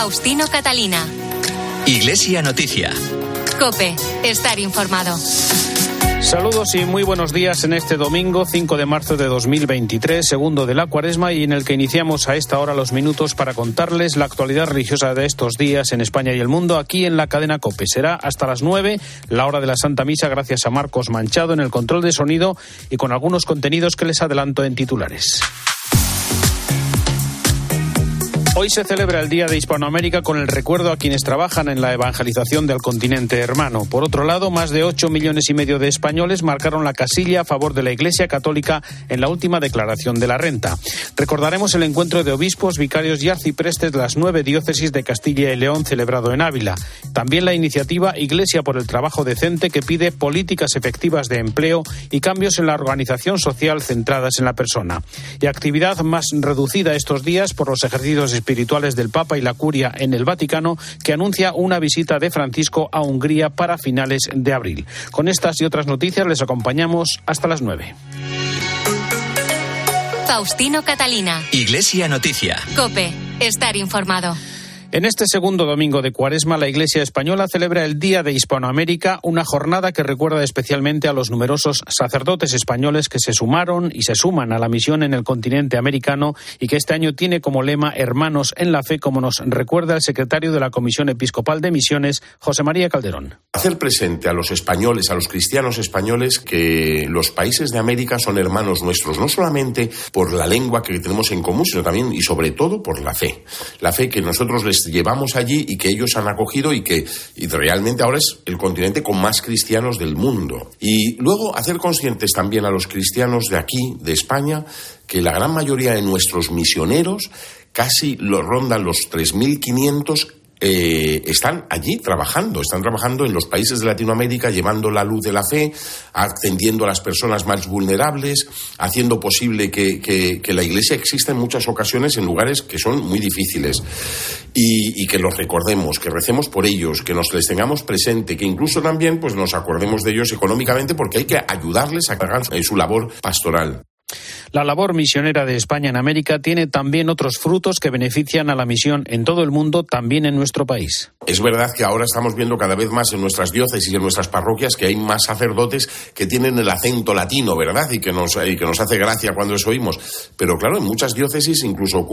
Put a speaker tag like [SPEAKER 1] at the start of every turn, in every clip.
[SPEAKER 1] Faustino Catalina.
[SPEAKER 2] Iglesia Noticia.
[SPEAKER 1] Cope, estar informado.
[SPEAKER 3] Saludos y muy buenos días en este domingo 5 de marzo de 2023, segundo de la cuaresma y en el que iniciamos a esta hora los minutos para contarles la actualidad religiosa de estos días en España y el mundo aquí en la cadena COPE. Será hasta las 9 la hora de la Santa Misa gracias a Marcos Manchado en el control de sonido y con algunos contenidos que les adelanto en titulares. Hoy se celebra el Día de Hispanoamérica con el recuerdo a quienes trabajan en la evangelización del continente hermano. Por otro lado, más de 8 millones y medio de españoles marcaron la casilla a favor de la Iglesia Católica en la última declaración de la renta. Recordaremos el encuentro de obispos, vicarios y arciprestes de las nueve diócesis de Castilla y León celebrado en Ávila. También la iniciativa Iglesia por el Trabajo Decente que pide políticas efectivas de empleo y cambios en la organización social centradas en la persona. Y actividad más reducida estos días por los ejercicios del Papa y la Curia en el Vaticano, que anuncia una visita de Francisco a Hungría para finales de abril. Con estas y otras noticias les acompañamos hasta las nueve.
[SPEAKER 1] Faustino Catalina.
[SPEAKER 2] Iglesia Noticia.
[SPEAKER 1] Cope, estar informado.
[SPEAKER 3] En este segundo domingo de Cuaresma, la Iglesia española celebra el Día de Hispanoamérica, una jornada que recuerda especialmente a los numerosos sacerdotes españoles que se sumaron y se suman a la misión en el continente americano y que este año tiene como lema Hermanos en la Fe, como nos recuerda el secretario de la Comisión Episcopal de Misiones, José María Calderón.
[SPEAKER 4] Hacer presente a los españoles, a los cristianos españoles, que los países de América son hermanos nuestros, no solamente por la lengua que tenemos en común, sino también y sobre todo por la fe. La fe que nosotros les llevamos allí y que ellos han acogido y que realmente ahora es el continente con más cristianos del mundo. Y luego hacer conscientes también a los cristianos de aquí, de España, que la gran mayoría de nuestros misioneros casi lo rondan los 3.500 eh, están allí trabajando, están trabajando en los países de Latinoamérica, llevando la luz de la fe, atendiendo a las personas más vulnerables, haciendo posible que, que, que la Iglesia exista en muchas ocasiones en lugares que son muy difíciles y, y, que los recordemos, que recemos por ellos, que nos les tengamos presente, que incluso también pues nos acordemos de ellos económicamente porque hay que ayudarles a que hagan su labor pastoral.
[SPEAKER 3] La labor misionera de España en América tiene también otros frutos que benefician a la misión en todo el mundo, también en nuestro país.
[SPEAKER 4] Es verdad que ahora estamos viendo cada vez más en nuestras diócesis y en nuestras parroquias que hay más sacerdotes que tienen el acento latino, ¿verdad? Y que nos, y que nos hace gracia cuando eso oímos. Pero claro, en muchas diócesis incluso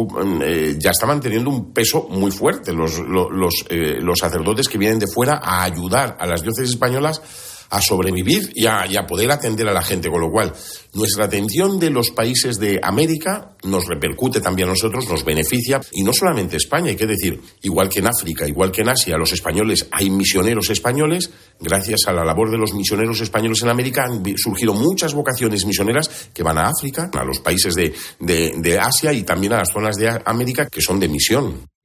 [SPEAKER 4] eh, ya estaban teniendo un peso muy fuerte los, los, eh, los sacerdotes que vienen de fuera a ayudar a las diócesis españolas a sobrevivir y a, poder atender a la gente. Con lo cual, nuestra atención de los países de América nos repercute también a nosotros, nos beneficia. Y no solamente España, hay que decir, igual que en África, igual que en Asia, los españoles, hay misioneros españoles. Gracias a la labor de los misioneros españoles en América han surgido muchas vocaciones misioneras que van a África, a los países de Asia y también a las zonas de América que son de misión.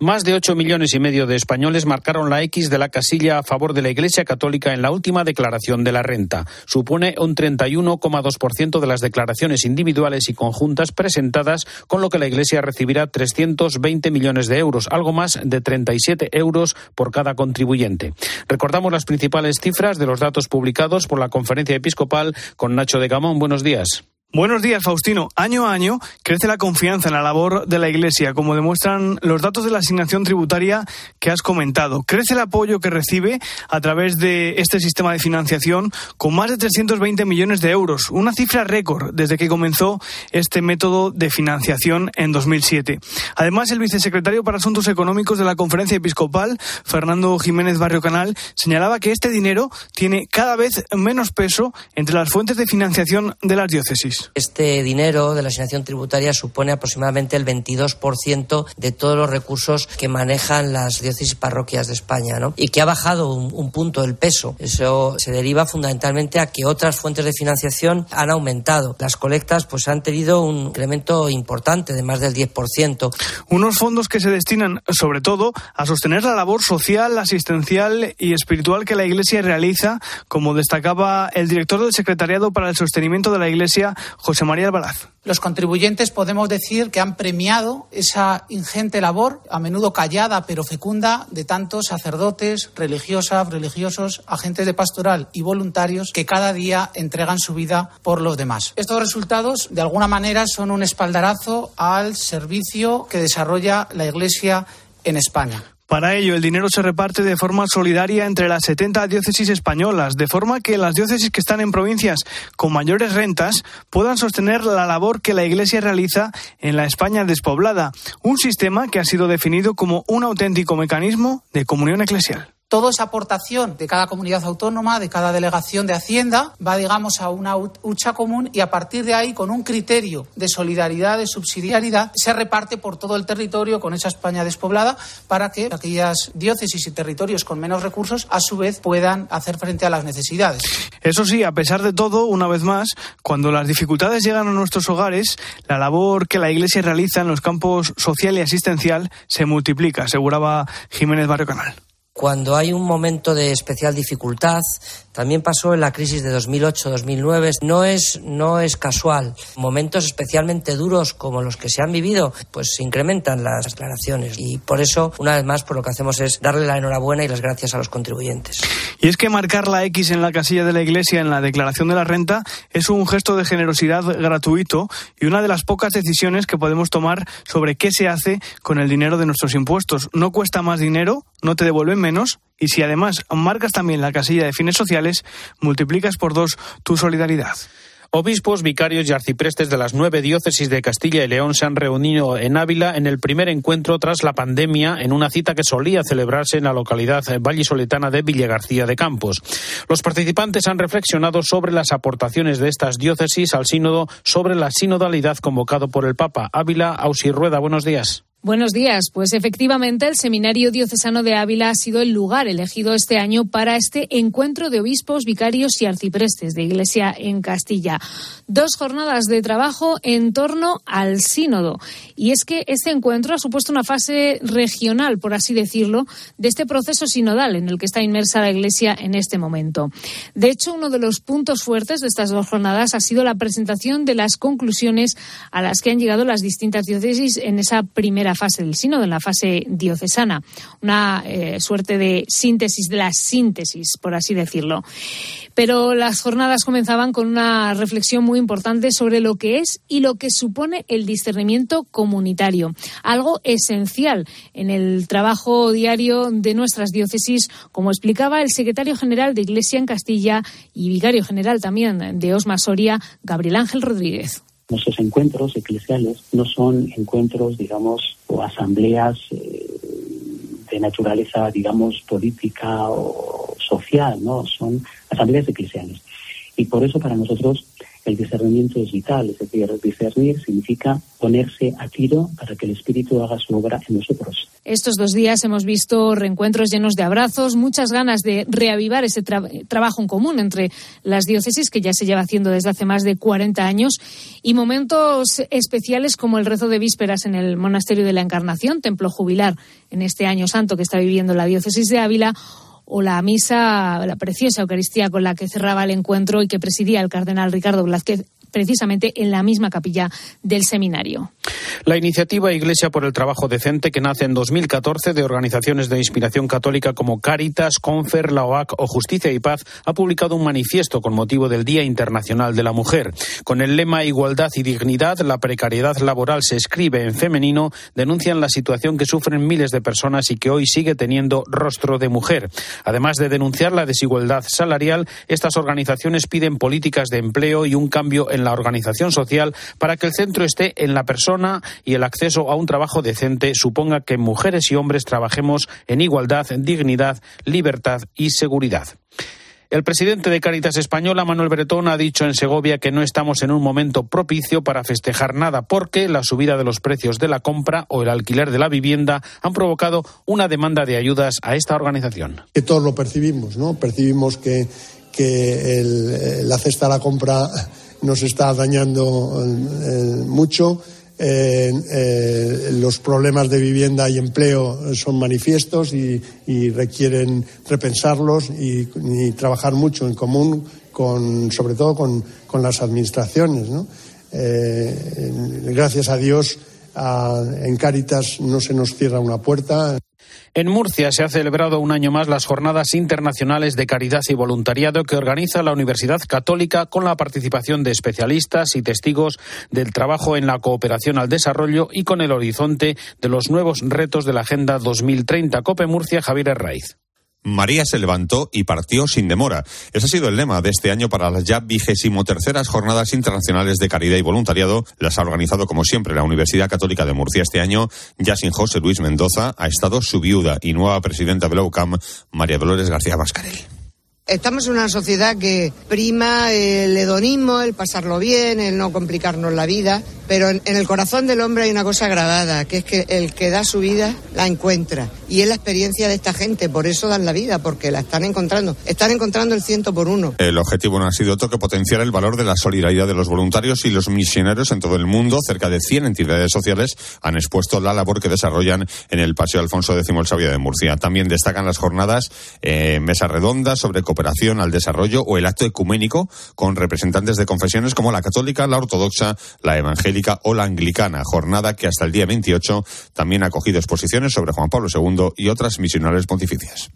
[SPEAKER 3] Más de ocho millones y medio de españoles marcaron la X de la casilla a favor de la Iglesia Católica en la última declaración de la renta. Supone un 31,2% de las declaraciones individuales y conjuntas presentadas, con lo que la Iglesia recibirá 320 millones de euros, algo más de 37 euros por cada contribuyente. Recordamos las principales cifras de los datos publicados por la Conferencia Episcopal con Nacho de Gamón. Buenos días.
[SPEAKER 5] Buenos días, Faustino. Año a año crece la confianza en la labor de la Iglesia, como demuestran los datos de la asignación tributaria que has comentado. Crece el apoyo que recibe a través de este sistema de financiación con más de 320 millones de euros, una cifra récord desde que comenzó este método de financiación en 2007. Además, el vicesecretario para Asuntos Económicos de la Conferencia Episcopal, Fernando Jiménez Barrio Canal, señalaba que este dinero tiene cada vez menos peso entre las fuentes de financiación de las diócesis.
[SPEAKER 6] Este dinero de la asignación tributaria supone aproximadamente el 22% de todos los recursos que manejan las diócesis parroquias de España, ¿no? Y que ha bajado un, un, punto el peso. Eso se deriva fundamentalmente a que otras fuentes de financiación han aumentado. Las colectas pues han tenido un incremento importante de más del 10%.
[SPEAKER 5] Unos fondos que se destinan sobre todo a sostener la labor social, asistencial y espiritual que la Iglesia realiza, como destacaba el director del Secretariado para el Sostenimiento de la Iglesia, José María.
[SPEAKER 7] Los contribuyentes podemos decir que han premiado esa ingente labor, a menudo callada pero fecunda, de tantos sacerdotes, religiosas, religiosos, agentes de pastoral y voluntarios que cada día entregan su vida por los demás. Estos resultados, de alguna manera, son un espaldarazo al servicio que desarrolla la Iglesia en España.
[SPEAKER 5] Para ello, el dinero se reparte de forma solidaria entre las 70 diócesis españolas, de forma que las diócesis que están en provincias con mayores rentas puedan sostener la labor que la Iglesia realiza en la España despoblada, un sistema que ha sido definido como un auténtico mecanismo de comunión eclesial
[SPEAKER 7] toda esa aportación de cada comunidad autónoma, de cada delegación de Hacienda, va, digamos, a una hucha común y a partir de ahí, con un criterio de solidaridad, de subsidiariedad, se reparte por todo el territorio con esa España despoblada para que aquellas diócesis y territorios con menos recursos, a su vez, puedan hacer frente a las necesidades.
[SPEAKER 5] Eso sí, a pesar de todo, una vez más, cuando las dificultades llegan a nuestros hogares, la labor que la Iglesia realiza en los campos social y asistencial se multiplica, aseguraba Jiménez Barrio Canal
[SPEAKER 6] cuando hay un momento de especial dificultad, también pasó en la crisis de 2008-2009, no es, no es casual. Momentos especialmente duros como los que se han vivido, pues se incrementan las declaraciones. Y por eso, una vez más, por lo que hacemos es darle la enhorabuena y las gracias a los contribuyentes.
[SPEAKER 5] Y es que marcar la X en la casilla de la Iglesia en la declaración de la renta es un gesto de generosidad gratuito y una de las pocas decisiones que podemos tomar sobre qué se hace con el dinero de nuestros impuestos. No cuesta más dinero, no te devuelven y si además marcas también la casilla de fines sociales, multiplicas por dos tu solidaridad.
[SPEAKER 3] Obispos, vicarios y arciprestes de las nueve diócesis de Castilla y León se han reunido en Ávila en el primer encuentro tras la pandemia en una cita que solía celebrarse en la localidad vallisoletana de Villagarcía de Campos. Los participantes han reflexionado sobre las aportaciones de estas diócesis al sínodo sobre la sinodalidad convocado por el Papa. Ávila, Rueda, buenos días.
[SPEAKER 8] Buenos días. Pues efectivamente, el Seminario Diocesano de Ávila ha sido el lugar elegido este año para este encuentro de obispos, vicarios y arciprestes de Iglesia en Castilla. Dos jornadas de trabajo en torno al sínodo. Y es que este encuentro ha supuesto una fase regional, por así decirlo, de este proceso sinodal en el que está inmersa la Iglesia en este momento. De hecho, uno de los puntos fuertes de estas dos jornadas ha sido la presentación de las conclusiones a las que han llegado las distintas diócesis en esa primera fase del sínodo, en la fase diocesana, una eh, suerte de síntesis de la síntesis, por así decirlo. Pero las jornadas comenzaban con una reflexión muy importante sobre lo que es y lo que supone el discernimiento comunitario, algo esencial en el trabajo diario de nuestras diócesis, como explicaba el secretario general de Iglesia en Castilla y vicario general también de Osma Soria, Gabriel Ángel Rodríguez.
[SPEAKER 9] Nuestros encuentros eclesiales no son encuentros, digamos, o asambleas eh, de naturaleza, digamos, política o social, ¿no? Son asambleas eclesiales. Y por eso para nosotros el discernimiento es vital, es decir, discernir significa ponerse a tiro para que el Espíritu haga su obra en nosotros.
[SPEAKER 8] Estos dos días hemos visto reencuentros llenos de abrazos, muchas ganas de reavivar ese trabajo en común entre las diócesis, que ya se lleva haciendo desde hace más de 40 años, y momentos especiales como el rezo de vísperas en el Monasterio de la Encarnación, templo jubilar en este año santo que está viviendo la diócesis de Ávila, o la misa, la preciosa Eucaristía con la que cerraba el encuentro y que presidía el cardenal Ricardo Blázquez precisamente en la misma capilla del seminario.
[SPEAKER 3] La iniciativa Iglesia por el Trabajo Decente, que nace en 2014 de organizaciones de inspiración católica como Caritas, Confer, la OAC o Justicia y Paz, ha publicado un manifiesto con motivo del Día Internacional de la Mujer. Con el lema Igualdad y dignidad, la precariedad laboral se escribe en femenino, denuncian la situación que sufren miles de personas y que hoy sigue teniendo rostro de mujer. Además de denunciar la desigualdad salarial, estas organizaciones piden políticas de empleo y un cambio en la organización social para que el centro esté en la persona y el acceso a un trabajo decente suponga que mujeres y hombres trabajemos en igualdad, dignidad, libertad y seguridad. El presidente de Cáritas Española, Manuel Bretón, ha dicho en Segovia que no estamos en un momento propicio para festejar nada porque la subida de los precios de la compra o el alquiler de la vivienda han provocado una demanda de ayudas a esta organización.
[SPEAKER 10] Que todos lo percibimos, ¿no? Percibimos que, que la cesta de la compra nos está dañando eh, mucho. Eh, eh, los problemas de vivienda y empleo son manifiestos y, requieren repensarlos y, trabajar mucho en común, con, sobre todo con, con las administraciones. ¿no? gracias a Dios, en Cáritas no se nos cierra una puerta.
[SPEAKER 3] En Murcia se ha celebrado un año más las Jornadas Internacionales de Caridad y Voluntariado que organiza la Universidad Católica con la participación de especialistas y testigos del trabajo en la cooperación al desarrollo y con el horizonte de los nuevos retos de la Agenda 2030. Cope Murcia, Javier Herraiz.
[SPEAKER 11] María se levantó y partió sin demora. Ese ha sido el lema de este año para las ya vigésimo terceras Jornadas Internacionales de Caridad y Voluntariado. Las ha organizado, como siempre, la Universidad Católica de Murcia. Este año, ya sin José Luis Mendoza, ha estado su viuda y nueva presidenta de la UCAM, María Dolores García Mascarell.
[SPEAKER 12] Estamos en una sociedad que prima el hedonismo, el pasarlo bien, el no complicarnos la vida, pero en, el corazón del hombre hay una cosa grabada, que es que el que da su vida la encuentra. Y es la experiencia de esta gente, por eso dan la vida, porque la están encontrando. Están encontrando el ciento por uno.
[SPEAKER 11] El objetivo no ha sido otro que potenciar el valor de la solidaridad de los voluntarios y los misioneros en todo el mundo. Cerca de 100 entidades sociales han expuesto la labor que desarrollan en el Paseo Alfonso X el Sabio de Murcia. También destacan las jornadas eh, mesas redondas sobre al desarrollo o el acto ecuménico con representantes de confesiones como la católica, la ortodoxa, la evangélica o la anglicana. Jornada que hasta el día 28 también ha cogido exposiciones sobre Juan Pablo II y otras misionales pontificias.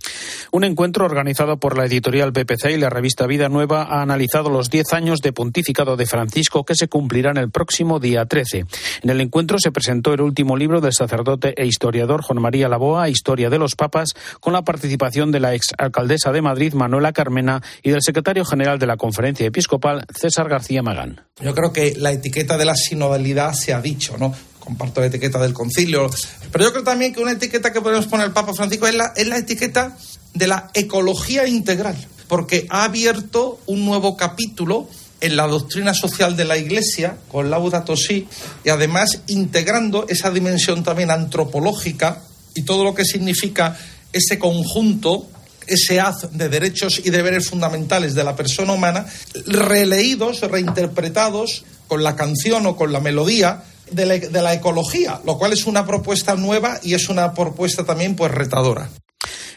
[SPEAKER 3] Un encuentro organizado por la editorial PPC y la revista Vida Nueva ha analizado los 10 años de pontificado de Francisco que se cumplirán el próximo día 13. En el encuentro se presentó el último libro del sacerdote e historiador Juan María Laboa, Historia de los Papas, con la participación de la exalcaldesa de Madrid, Manuela Carmena, y del secretario general de la Conferencia Episcopal, César García Magán.
[SPEAKER 13] Yo creo que la etiqueta de la sinodalidad se ha dicho, ¿no? Comparto la etiqueta del concilio. Pero yo creo también que una etiqueta que podemos poner el Papa Francisco es la, es la etiqueta de la ecología integral, porque ha abierto un nuevo capítulo en la doctrina social de la Iglesia con Laudato Si y además integrando esa dimensión también antropológica y todo lo que significa ese conjunto ese haz de derechos y deberes fundamentales de la persona humana, releídos, reinterpretados con la canción o con la melodía de la, ecología, lo cual es una propuesta nueva y es una propuesta también pues retadora.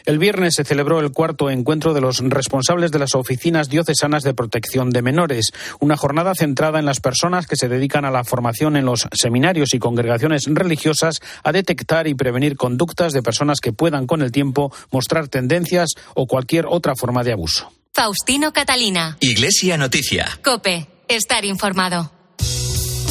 [SPEAKER 3] El viernes se celebró el cuarto encuentro de los responsables de las oficinas diocesanas de protección de menores, una jornada centrada en las personas que se dedican a la formación en los seminarios y congregaciones religiosas a detectar y prevenir conductas de personas que puedan con el tiempo mostrar tendencias o cualquier otra forma de abuso.
[SPEAKER 1] Faustino Catalina.
[SPEAKER 2] Iglesia Noticia.
[SPEAKER 1] Cope. Estar informado.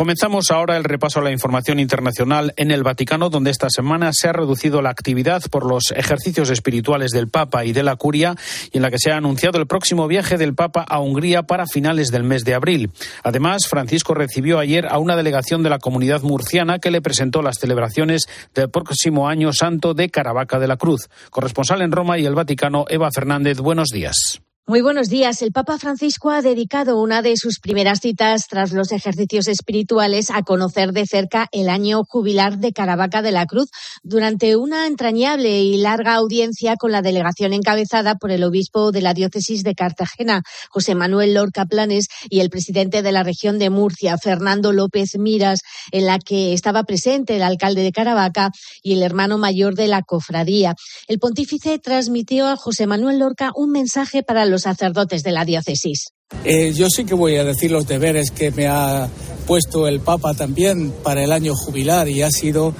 [SPEAKER 3] Comenzamos ahora el repaso a la información internacional en el Vaticano, donde esta semana se ha reducido la actividad por los ejercicios espirituales del Papa y de la Curia, y en la que se ha anunciado el próximo viaje del Papa a Hungría para finales del mes de abril. Además, Francisco recibió ayer a una delegación de la comunidad murciana que le presentó las celebraciones del próximo año santo de Caravaca de la Cruz. Corresponsal en Roma y el Vaticano, Eva Fernández, buenos días.
[SPEAKER 14] Muy buenos días. El Papa Francisco ha dedicado una de sus primeras citas tras los ejercicios espirituales a conocer de cerca el año jubilar de Caravaca de la Cruz durante una entrañable y larga audiencia con la delegación encabezada por el obispo de la diócesis de Cartagena, José Manuel Lorca Planes, y el presidente de la región de Murcia, Fernando López Miras, en la que estaba presente el alcalde de Caravaca y el hermano mayor de la cofradía. El pontífice transmitió a José Manuel Lorca un mensaje para sacerdotes de la diócesis.
[SPEAKER 15] Eh, yo sí que voy a decir los deberes que me ha puesto el Papa también para el año jubilar y ha sido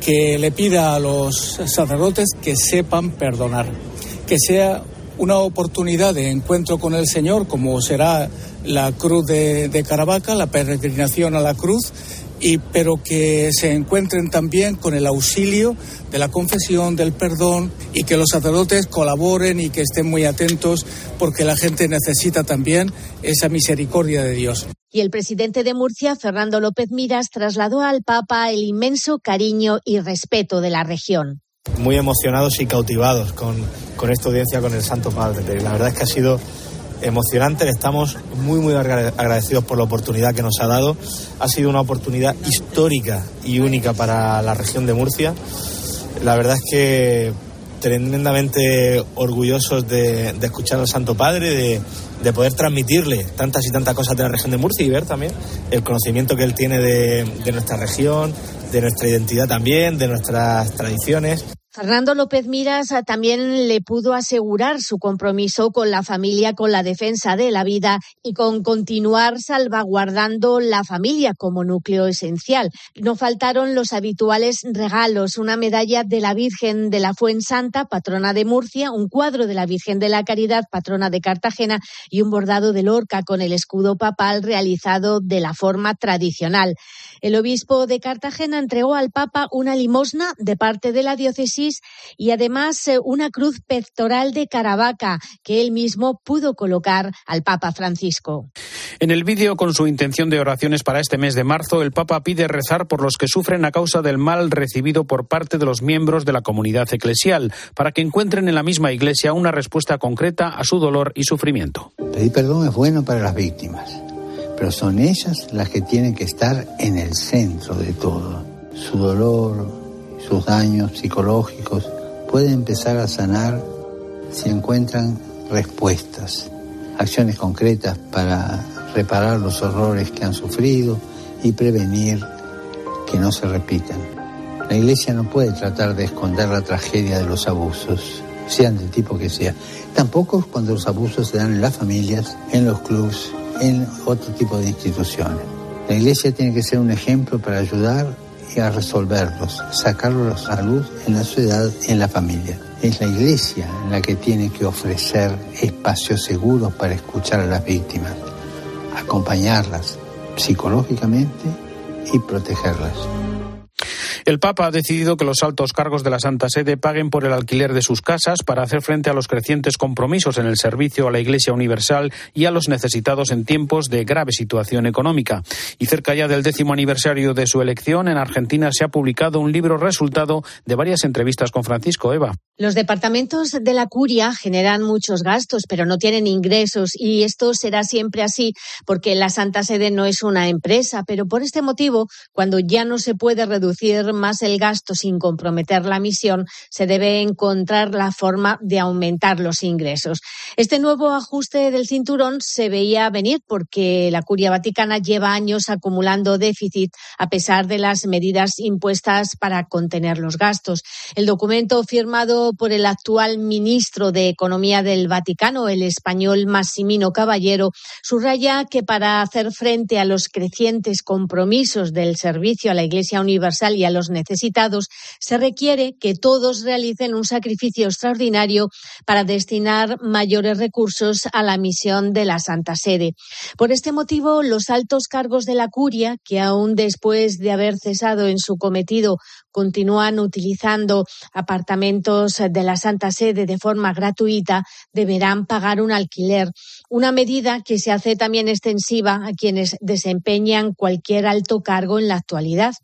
[SPEAKER 15] que le pida a los sacerdotes que sepan perdonar, que sea una oportunidad de encuentro con el Señor, como será la cruz de, de Caravaca, la peregrinación a la cruz, y, pero que se encuentren también con el auxilio de la confesión, del perdón y que los sacerdotes colaboren y que estén muy atentos porque la gente necesita también esa misericordia de Dios.
[SPEAKER 14] Y el presidente de Murcia, Fernando López Miras, trasladó al Papa el inmenso cariño y respeto de la región.
[SPEAKER 16] Muy emocionados y cautivados con, con esta audiencia con el Santo Padre. La verdad es que ha sido emocionante. Le estamos muy, muy agradecidos por la oportunidad que nos ha dado. Ha sido una oportunidad histórica y única para la región de Murcia. La verdad es que tremendamente orgullosos de, escuchar al Santo Padre, de, poder transmitirle tantas y tantas cosas de la región de Murcia y ver también el conocimiento que él tiene de nuestra región, de nuestra identidad también, de nuestras tradiciones.
[SPEAKER 14] Fernando López Miras ah, también le pudo asegurar su compromiso con la familia, con la defensa de la vida y con continuar salvaguardando la familia como núcleo esencial. No faltaron los habituales regalos, una medalla de la Virgen de la Fuensanta, patrona de Murcia, un cuadro de la Virgen de la Caridad, patrona de Cartagena, y un bordado de Lorca con el escudo papal realizado de la forma tradicional. El obispo de Cartagena entregó al Papa una limosna de parte de la diócesis y además eh, una cruz pectoral de Caravaca que él mismo pudo colocar al Papa Francisco.
[SPEAKER 3] En el vídeo con su intención de oraciones para este mes de marzo, el Papa pide rezar por los que sufren a causa del mal recibido por parte de los miembros de la comunidad eclesial, para que encuentren en la misma Iglesia una respuesta concreta a su dolor y sufrimiento.
[SPEAKER 17] Pedir perdón es bueno para las víctimas, pero son ellas las que tienen que estar en el centro de todo. Su dolor, sus daños psicológicos, pueden empezar a sanar si encuentran respuestas, acciones concretas para reparar los horrores que han sufrido y prevenir que no se repitan. La Iglesia no puede tratar de esconder la tragedia de los abusos, sean del tipo que sea. Tampoco cuando los abusos se dan en las familias, en los clubs, en otro tipo de instituciones. La Iglesia tiene que ser un ejemplo para ayudar a resolverlos, sacarlos a luz en la sociedad, en la familia. Es la iglesia la que tiene que ofrecer espacios seguros para escuchar a las víctimas, acompañarlas psicológicamente y protegerlas.
[SPEAKER 3] El Papa ha decidido que los altos cargos de la Santa Sede paguen por el alquiler de sus casas para hacer frente a los crecientes compromisos en el servicio a la Iglesia Universal y a los necesitados en tiempos de grave situación económica. Y cerca ya del décimo aniversario de su elección, en Argentina se ha publicado un libro resultado de varias entrevistas con Francisco Eva.
[SPEAKER 14] Los departamentos de la curia generan muchos gastos, pero no tienen ingresos y esto será siempre así porque la Santa Sede no es una empresa, pero por este motivo, cuando ya no se puede reducir más el gasto sin comprometer la misión, se debe encontrar la forma de aumentar los ingresos. Este nuevo ajuste del cinturón se veía venir porque la curia vaticana lleva años acumulando déficit a pesar de las medidas impuestas para contener los gastos. El documento firmado por el actual ministro de Economía del Vaticano, el español Massimino Caballero, subraya que para hacer frente a los crecientes compromisos del servicio a la Iglesia Universal y a los necesitados, se requiere que todos realicen un sacrificio extraordinario para destinar mayores recursos a la misión de la Santa Sede. Por este motivo, los altos cargos de la curia, que aún después de haber cesado en su cometido continúan utilizando apartamentos de la Santa Sede de forma gratuita deberán pagar un alquiler, una medida que se hace también extensiva a quienes desempeñan cualquier alto cargo en la actualidad.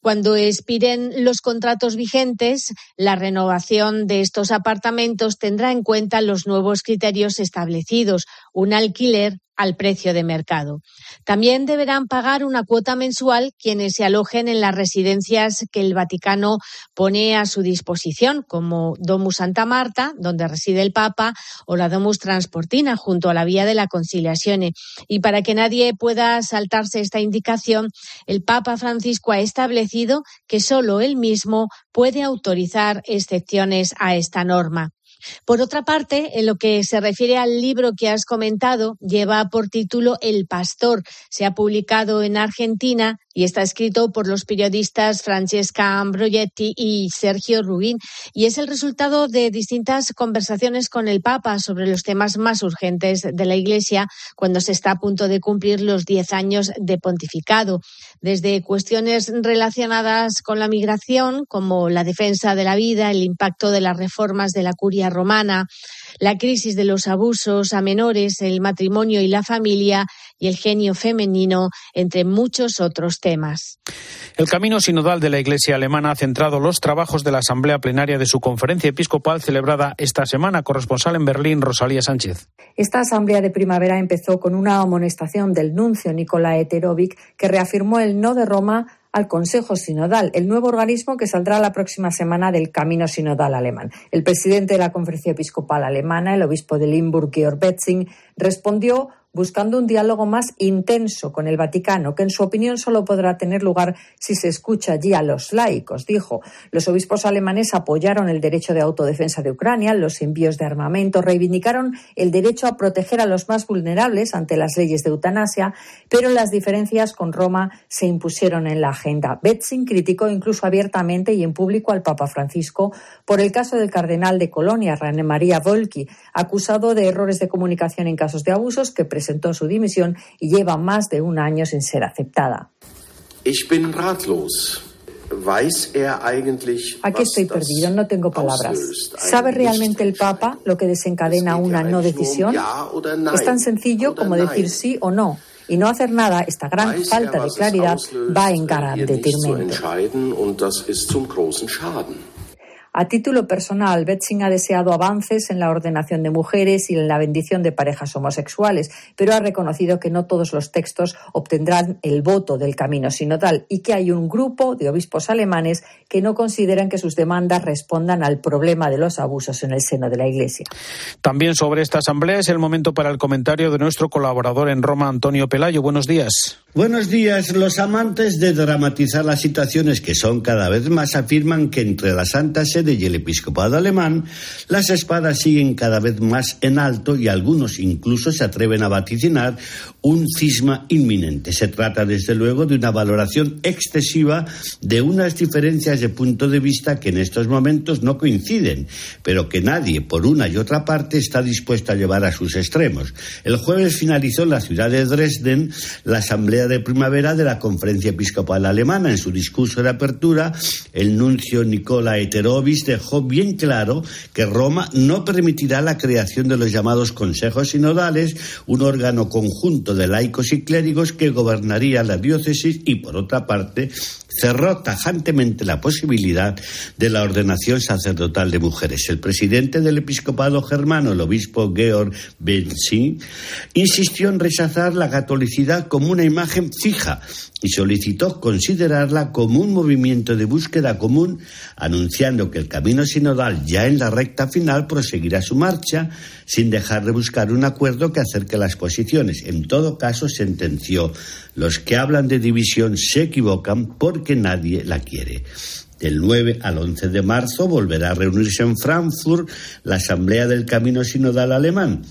[SPEAKER 14] Cuando expiren los contratos vigentes, la renovación de estos apartamentos tendrá en cuenta los nuevos criterios establecidos, un alquiler al precio de mercado. También deberán pagar una cuota mensual quienes se alojen en las residencias que el Vaticano pone a su disposición, como Domus Santa Marta, donde reside el Papa, o la Domus Transportina, junto a la Vía de la Conciliación. Y para que nadie pueda saltarse esta indicación, el Papa Francisco ha establecido que solo él mismo puede autorizar excepciones a esta norma. Por otra parte, en lo que se refiere al libro que has comentado, lleva por título El Pastor. Se ha publicado en Argentina y está escrito por los periodistas Francesca Ambrogetti y Sergio Rubín y es el resultado de distintas conversaciones con el Papa sobre los temas más urgentes de la Iglesia cuando se está a punto de cumplir los diez años de pontificado, desde cuestiones relacionadas con la migración como la defensa de la vida, el impacto de las reformas de la curia romana, la crisis de los abusos a menores, el matrimonio y la familia y el genio femenino, entre muchos otros temas.
[SPEAKER 3] El camino sinodal de la Iglesia alemana ha centrado los trabajos de la Asamblea Plenaria de su conferencia episcopal celebrada esta semana. Corresponsal en Berlín, Rosalía Sánchez.
[SPEAKER 18] Esta asamblea de primavera empezó con una amonestación del nuncio Nicolai Eterovic que reafirmó el no de Roma al Consejo Sinodal, el nuevo organismo que saldrá la próxima semana del camino sinodal alemán. El presidente de la Conferencia Episcopal Alemana, el obispo de Limburg, Georg Betzing, respondió buscando un diálogo más intenso con el Vaticano, que en su opinión solo podrá tener lugar si se escucha allí a los laicos, dijo. Los obispos alemanes apoyaron el derecho de autodefensa de Ucrania, los envíos de armamento, reivindicaron el derecho a proteger a los más vulnerables ante las leyes de eutanasia, pero las diferencias con Roma se impusieron en la agenda. Betzing criticó incluso abiertamente y en público al Papa Francisco por el caso del cardenal de Colonia, René María Volki, acusado de errores de comunicación en casos de abusos que presentó su dimisión y lleva más de un año sin ser aceptada. Aquí estoy perdido, no tengo palabras. ¿Sabe realmente el Papa lo que desencadena una no decisión? Es tan sencillo como decir sí o no. Y no hacer nada, esta gran falta de claridad, va en gran detrimento. A título personal, Betzing ha deseado avances en la ordenación de mujeres y en la bendición de parejas homosexuales, pero ha reconocido que no todos los textos obtendrán el voto del camino sinodal y que hay un grupo de obispos alemanes que no consideran que sus demandas respondan al problema de los abusos en el seno de la Iglesia.
[SPEAKER 3] También sobre esta asamblea es el momento para el comentario de nuestro colaborador en Roma, Antonio Pelayo. Buenos días.
[SPEAKER 19] Buenos días. Los amantes de dramatizar las situaciones que son cada vez más afirman que entre la Santa Sede y el episcopado alemán, las espadas siguen cada vez más en alto y algunos incluso se atreven a vaticinar un cisma inminente. Se trata, desde luego, de una valoración excesiva de unas diferencias de punto de vista que en estos momentos no coinciden, pero que nadie, por una y otra parte, está dispuesto a llevar a sus extremos. El jueves finalizó en la ciudad de Dresden la asamblea de primavera de la Conferencia Episcopal Alemana. En su discurso de apertura, el nuncio Nicola Eterovis dejó bien claro que Roma no permitirá la creación de los llamados consejos sinodales, un órgano conjunto de laicos y clérigos que gobernaría la diócesis y, por otra parte, cerró tajantemente la posibilidad de la ordenación sacerdotal de mujeres. El presidente del episcopado germano, el obispo Georg Benzin, insistió en rechazar la catolicidad como una imagen fija y solicitó considerarla como un movimiento de búsqueda común, anunciando que el camino sinodal ya en la recta final proseguirá su marcha sin dejar de buscar un acuerdo que acerque las posiciones. En todo caso, sentenció, los que hablan de división se equivocan porque nadie la quiere. Del 9 al 11 de marzo volverá a reunirse en Frankfurt la Asamblea del Camino Sinodal Alemán.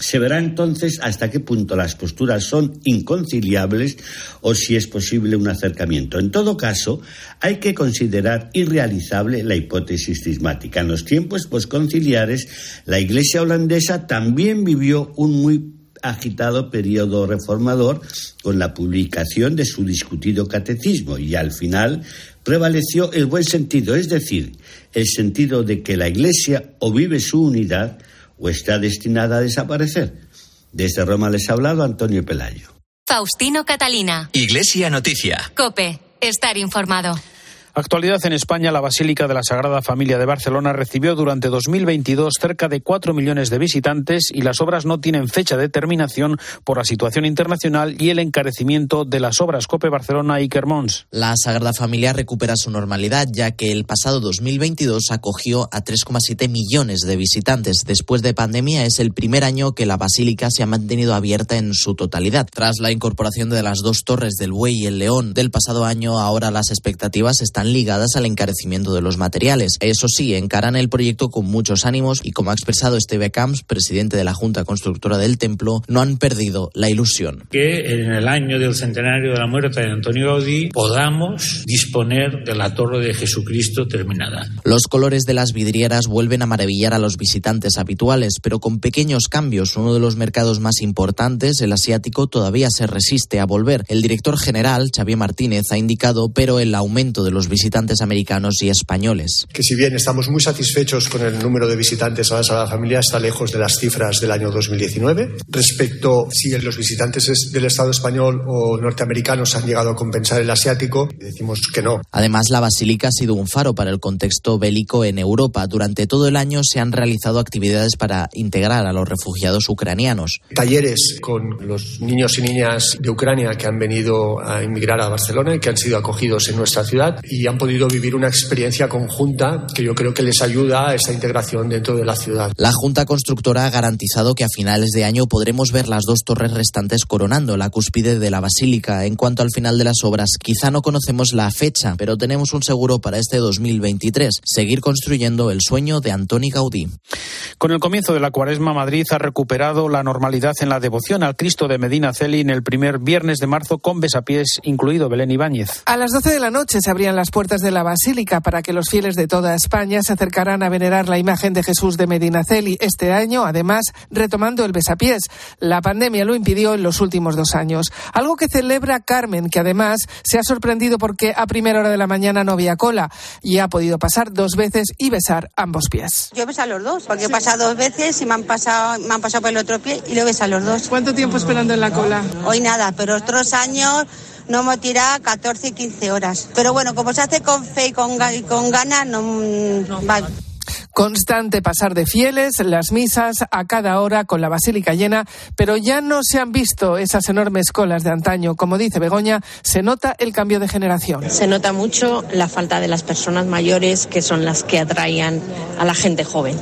[SPEAKER 19] Se verá entonces hasta qué punto las posturas son inconciliables o si es posible un acercamiento. En todo caso, hay que considerar irrealizable la hipótesis cismática. En los tiempos posconciliares, la Iglesia holandesa también vivió un muy agitado periodo reformador con la publicación de su discutido catecismo y al final prevaleció el buen sentido, es decir, el sentido de que la Iglesia o vive su unidad o está destinada a desaparecer. Desde Roma les ha hablado Antonio Pelayo.
[SPEAKER 1] Faustino Catalina.
[SPEAKER 2] Iglesia Noticia.
[SPEAKER 1] Cope. Estar informado.
[SPEAKER 3] Actualidad en España, la Basílica de la Sagrada Familia de Barcelona recibió durante 2022 cerca de 4 millones de visitantes y las obras no tienen fecha de terminación por la situación internacional y el encarecimiento de las obras Cope Barcelona y Kermons.
[SPEAKER 20] La Sagrada Familia recupera su normalidad ya que el pasado 2022 acogió a 3,7 millones de visitantes. Después de pandemia es el primer año que la Basílica se ha mantenido abierta en su totalidad. Tras la incorporación de las dos torres del Buey y el León del pasado año, ahora las expectativas están ligadas al encarecimiento de los materiales. Eso sí, encaran el proyecto con muchos ánimos y como ha expresado Esteve Camps, presidente de la Junta Constructora del Templo, no han perdido la ilusión.
[SPEAKER 21] Que en el año del centenario de la muerte de Antonio Gaudí podamos disponer de la Torre de Jesucristo terminada.
[SPEAKER 20] Los colores de las vidrieras vuelven a maravillar a los visitantes habituales, pero con pequeños cambios. Uno de los mercados más importantes, el asiático, todavía se resiste a volver. El director general, Xavier Martínez, ha indicado, pero el aumento de los visitantes americanos y españoles.
[SPEAKER 22] Que si bien estamos muy satisfechos con el número de visitantes a la Sagrada Familia, está lejos de las cifras del año 2019. Respecto si los visitantes del Estado español o norteamericanos han llegado a compensar el asiático, decimos que no.
[SPEAKER 20] Además, la basílica ha sido un faro para el contexto bélico en Europa. Durante todo el año se han realizado actividades para integrar a los refugiados ucranianos.
[SPEAKER 22] Talleres con los niños y niñas de Ucrania que han venido a inmigrar a Barcelona y que han sido acogidos en nuestra ciudad y han podido vivir una experiencia conjunta que yo creo que les ayuda a esa integración dentro de la ciudad.
[SPEAKER 20] La Junta Constructora ha garantizado que a finales de año podremos ver las dos torres restantes coronando la cúspide de la basílica. En cuanto al final de las obras, quizá no conocemos la fecha, pero tenemos un seguro para este 2023, seguir construyendo el sueño de Antoni Gaudí.
[SPEAKER 3] Con el comienzo de la cuaresma, Madrid ha recuperado la normalidad en la devoción al Cristo de Medina Celi en el primer viernes de marzo con besapiés incluido Belén Ibáñez.
[SPEAKER 23] A las 12 de la noche se abrían las puertas de la basílica para que los fieles de toda España se acercaran a venerar la imagen de Jesús de Medina Celi este año, además retomando el besapiés. La pandemia lo impidió en los últimos dos años. Algo que celebra Carmen, que además se ha sorprendido porque a primera hora de la mañana no había cola y ha podido pasar dos veces y besar ambos pies.
[SPEAKER 24] Yo beso a los dos, porque he pasado dos veces y me han pasado, me han pasado por el otro pie y lo beso a los dos.
[SPEAKER 23] ¿Cuánto tiempo esperando en la cola?
[SPEAKER 24] Hoy nada, pero otros años no tirado 14 y 15 horas. Pero bueno, como se hace con fe y con, con ganas, no, no va.
[SPEAKER 23] Constante pasar de fieles, las misas a cada hora con la basílica llena, pero ya no se han visto esas enormes colas de antaño. Como dice Begoña, se nota el cambio de generación.
[SPEAKER 25] Se nota mucho la falta de las personas mayores que son las que atraían a la gente joven.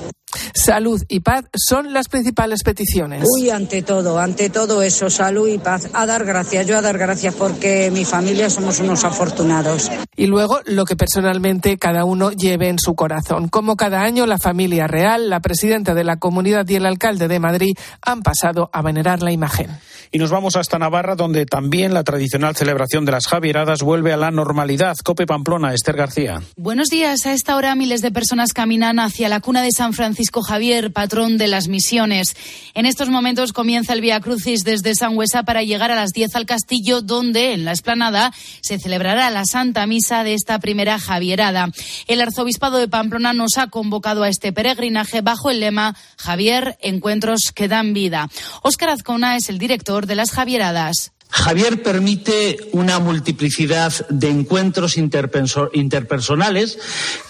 [SPEAKER 23] Salud y paz son las principales peticiones.
[SPEAKER 26] Uy, ante todo, ante todo eso, salud y paz. A dar gracias, yo a dar gracias porque mi familia somos unos afortunados.
[SPEAKER 23] Y luego lo que personalmente cada uno lleve en su corazón. Como cada año, la familia real, la presidenta de la comunidad y el alcalde de Madrid han pasado a venerar la imagen.
[SPEAKER 3] Y nos vamos hasta Navarra, donde también la tradicional celebración de las Javieradas vuelve a la normalidad. Cope Pamplona, Esther García.
[SPEAKER 27] Buenos días. A esta hora miles de personas caminan hacia la cuna de San Francisco Javier, patrón de las misiones. En estos momentos comienza el Vía Crucis desde Sangüesa para llegar a las 10 al castillo, donde en la esplanada se celebrará la Santa Misa de esta primera Javierada. El arzobispado de Pamplona nos ha convocado a este peregrinaje bajo el lema Javier, encuentros que dan vida. Óscar Azcona es el director de las Javieradas.
[SPEAKER 28] Javier permite una multiplicidad de encuentros interpersonales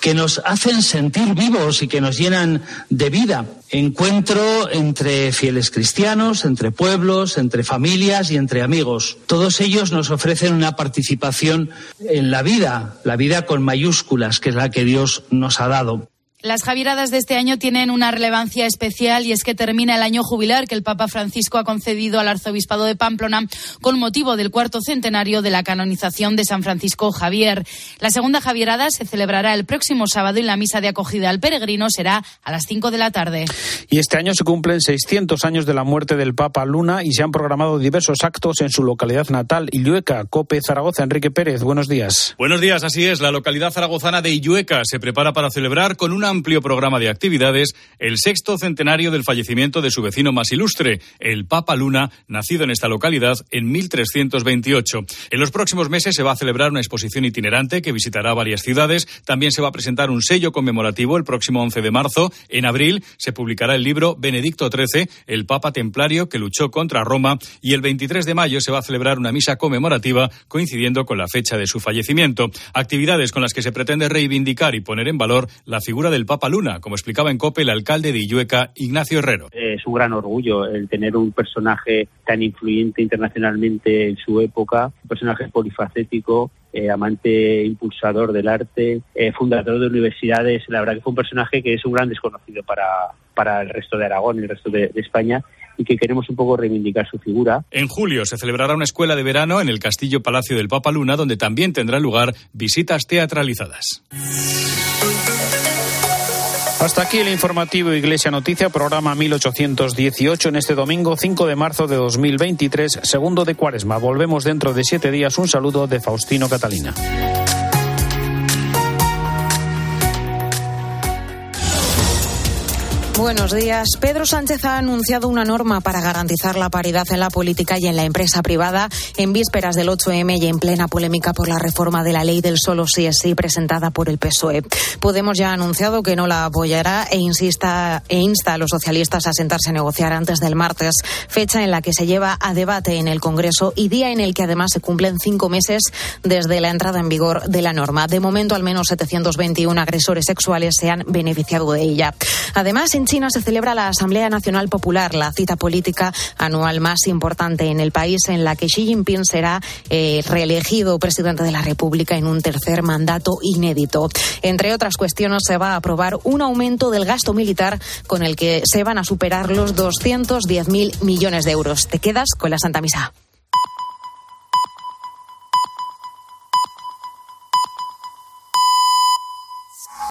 [SPEAKER 28] que nos hacen sentir vivos y que nos llenan de vida. Encuentro entre fieles cristianos, entre pueblos, entre familias y entre amigos. Todos ellos nos ofrecen una participación en la vida, la vida con mayúsculas, que es la que Dios nos ha dado.
[SPEAKER 27] Las Javieradas de este año tienen una relevancia especial y es que termina el año jubilar que el Papa Francisco ha concedido al Arzobispado de Pamplona con motivo del cuarto centenario de la canonización de San Francisco Javier. La segunda Javierada se celebrará el próximo sábado y la misa de acogida al peregrino será a las 5 de la tarde.
[SPEAKER 3] Y este año se cumplen 600 años de la muerte del Papa Luna y se han programado diversos actos en su localidad natal, Illueca, Cope, Zaragoza. Enrique Pérez, buenos días.
[SPEAKER 29] Buenos días, así es. La localidad zaragozana de Illueca se prepara para celebrar con una amplio programa de actividades el sexto centenario del fallecimiento de su vecino más ilustre, el Papa Luna, nacido en esta localidad en 1328. En los próximos meses se va a celebrar una exposición itinerante que visitará varias ciudades. También se va a presentar un sello conmemorativo el próximo 11 de marzo. En abril se publicará el libro Benedicto XIII, el Papa Templario que luchó contra Roma. Y el 23 de mayo se va a celebrar una misa conmemorativa coincidiendo con la fecha de su fallecimiento. Actividades con las que se pretende reivindicar y poner en valor la figura del Papa Luna, como explicaba en COPE el alcalde de Illueca, Ignacio Herrero.
[SPEAKER 9] Es un gran orgullo el tener un personaje tan influyente internacionalmente en su época, un personaje polifacético, eh, amante impulsador del arte, eh, fundador de universidades. La verdad que fue un personaje que es un gran desconocido para, para el resto de Aragón y el resto de, de España y que queremos un poco reivindicar su figura.
[SPEAKER 29] En julio se celebrará una escuela de verano en el Castillo Palacio del Papa Luna, donde también tendrán lugar visitas teatralizadas.
[SPEAKER 3] Hasta aquí el informativo Iglesia Noticia, programa 1818 en este domingo 5 de marzo de 2023, segundo de cuaresma. Volvemos dentro de siete días. Un saludo de Faustino Catalina.
[SPEAKER 30] Buenos días. Pedro Sánchez ha anunciado una norma para garantizar la paridad en la política y en la empresa privada en vísperas del 8M y en plena polémica por la reforma de la ley del solo sí es sí presentada por el PSOE. Podemos ya ha anunciado que no la apoyará e, insista, e insta a los socialistas a sentarse a negociar antes del martes, fecha en la que se lleva a debate en el Congreso y día en el que además se cumplen cinco meses desde la entrada en vigor de la norma. De momento, al menos 721 agresores sexuales se han beneficiado de ella. Además, en China se celebra la Asamblea Nacional Popular, la cita política anual más importante en el país, en la que Xi Jinping será eh, reelegido presidente de la República en un tercer mandato inédito. Entre otras cuestiones, se va a aprobar un aumento del gasto militar con el que se van a superar los 210.000 millones de euros. Te quedas con la Santa Misa.